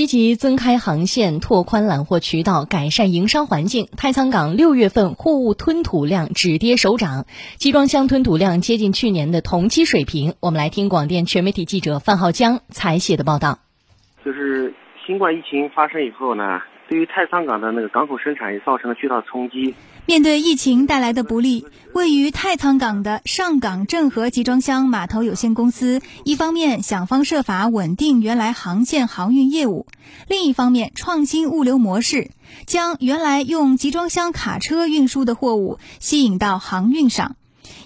积极增开航线、拓宽揽货渠道、改善营商环境，太仓港六月份货物吞吐量止跌首涨，集装箱吞吐量接近去年的同期水平。我们来听广电全媒体记者范浩江采写的报道。就是新冠疫情发生以后呢。对于太仓港的那个港口生产也造成了巨大冲击。面对疫情带来的不利，位于太仓港的上港正和集装箱码头有限公司，一方面想方设法稳定原来航线航运业务，另一方面创新物流模式，将原来用集装箱卡车运输的货物吸引到航运上。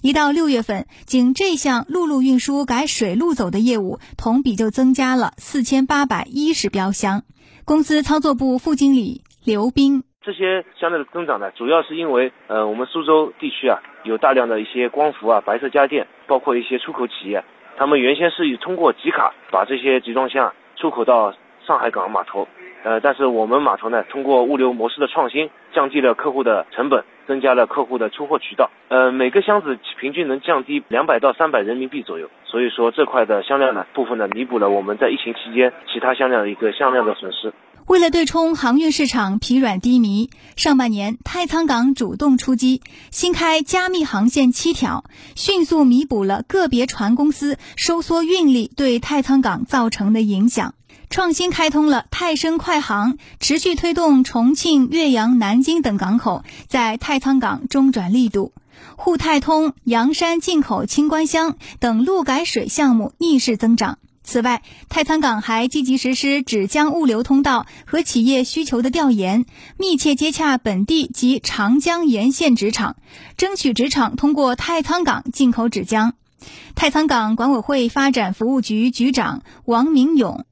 一到六月份，仅这项陆路运输改水路走的业务，同比就增加了四千八百一十标箱。公司操作部副经理刘斌，这些相对的增长呢，主要是因为呃，我们苏州地区啊，有大量的一些光伏啊、白色家电，包括一些出口企业，他们原先是以通过集卡把这些集装箱出口到上海港码头，呃，但是我们码头呢，通过物流模式的创新，降低了客户的成本，增加了客户的出货渠道，呃，每个箱子平均能降低两百到三百人民币左右。所以说，这块的向量呢，部分呢弥补了我们在疫情期间其他向量的一个向量的损失。为了对冲航运市场疲软低迷，上半年太仓港主动出击，新开加密航线七条，迅速弥补了个别船公司收缩运力对太仓港造成的影响，创新开通了泰深快航，持续推动重庆、岳阳、南京等港口在太仓港中转力度。沪太通、洋山进口清关箱等路改水项目逆势增长。此外，太仓港还积极实施纸浆物流通道和企业需求的调研，密切接洽本地及长江沿线纸厂，争取纸厂通过太仓港进口纸浆。太仓港管委会发展服务局局长王明勇：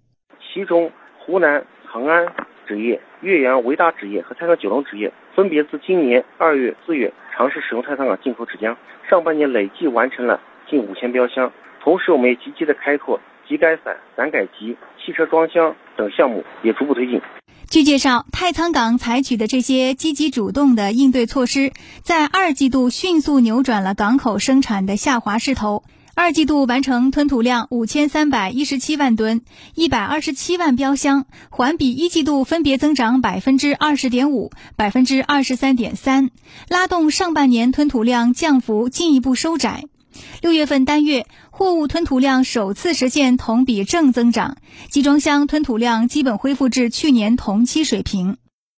其中，湖南恒安纸业、岳阳维达纸业和太仓九龙纸业分别自今年二月、四月。尝试使用太仓港进口纸浆，上半年累计完成了近五千标箱。同时，我们也积极的开拓集改伞、伞改集、汽车装箱等项目，也逐步推进。据介绍，太仓港采取的这些积极主动的应对措施，在二季度迅速扭转了港口生产的下滑势头。二季度完成吞吐量五千三百一十七万吨，一百二十七万标箱，环比一季度分别增长百分之二十点五、百分之二十三点三，拉动上半年吞吐量降幅进一步收窄。六月份单月货物吞吐量首次实现同比正增长，集装箱吞吐量基本恢复至去年同期水平。